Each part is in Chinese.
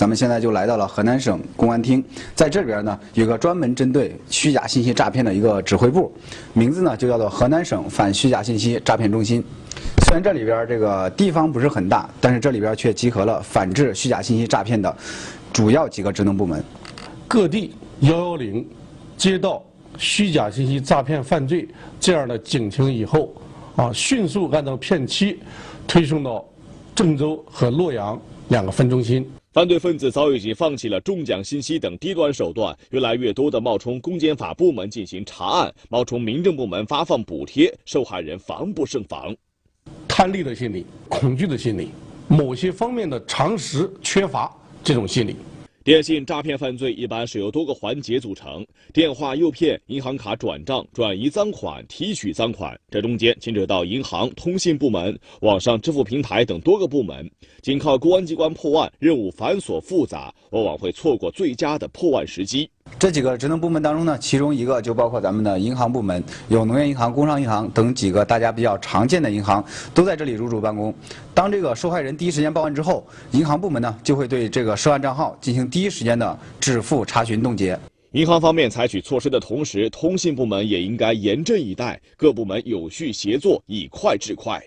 咱们现在就来到了河南省公安厅，在这里边呢有个专门针对虚假信息诈骗的一个指挥部，名字呢就叫做河南省反虚假信息诈骗中心。虽然这里边这个地方不是很大，但是这里边却集合了反制虚假信息诈骗的主要几个职能部门。各地幺幺零接到虚假信息诈骗犯罪这样的警情以后，啊，迅速按照片期推送到郑州和洛阳两个分中心。犯罪分子早已经放弃了中奖信息等低端手段，越来越多的冒充公检法部门进行查案，冒充民政部门发放补贴，受害人防不胜防。贪利的心理、恐惧的心理、某些方面的常识缺乏这种心理。电信诈骗犯罪一般是由多个环节组成：电话诱骗、银行卡转账、转移赃款、提取赃款。这中间牵扯到银行、通信部门、网上支付平台等多个部门。仅靠公安机关破案，任务繁琐复杂，往往会错过最佳的破案时机。这几个职能部门当中呢，其中一个就包括咱们的银行部门，有农业银行、工商银行等几个大家比较常见的银行都在这里入驻办公。当这个受害人第一时间报案之后，银行部门呢就会对这个涉案账号进行第一时间的止付、查询、冻结。银行方面采取措施的同时，通信部门也应该严阵以待，各部门有序协作，以快制快。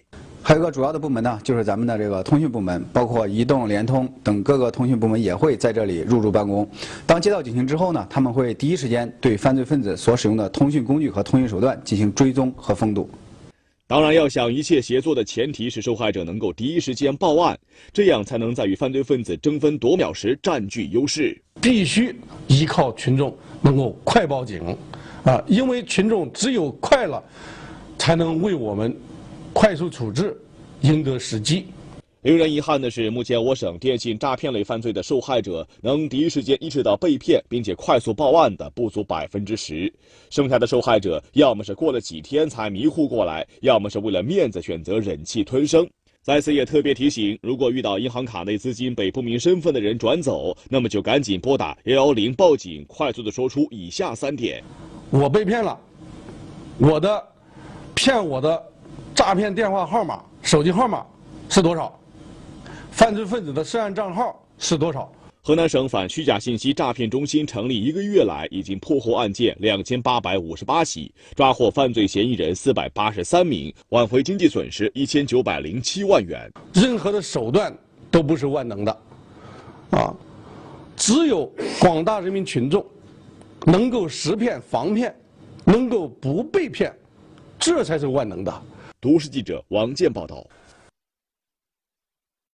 还有个主要的部门呢，就是咱们的这个通讯部门，包括移动、联通等各个通讯部门也会在这里入驻办公。当接到警情之后呢，他们会第一时间对犯罪分子所使用的通讯工具和通讯手段进行追踪和封堵。当然，要想一切协作的前提是受害者能够第一时间报案，这样才能在与犯罪分子争分夺秒时占据优势。必须依靠群众能够快报警，啊，因为群众只有快了，才能为我们。快速处置，赢得时机。令人遗憾的是，目前我省电信诈骗类犯罪的受害者能第一时间意识到被骗并且快速报案的不足百分之十，剩下的受害者要么是过了几天才迷糊过来，要么是为了面子选择忍气吞声。在此也特别提醒，如果遇到银行卡内资金被不明身份的人转走，那么就赶紧拨打幺幺零报警，快速的说出以下三点：我被骗了，我的骗我的。诈骗电话号码、手机号码是多少？犯罪分子的涉案账号是多少？河南省反虚假信息诈骗中心成立一个月来，已经破获案件两千八百五十八起，抓获犯罪嫌疑人四百八十三名，挽回经济损失一千九百零七万元。任何的手段都不是万能的，啊，只有广大人民群众能够识骗防骗，能够不被骗，这才是万能的。都市记者王健报道。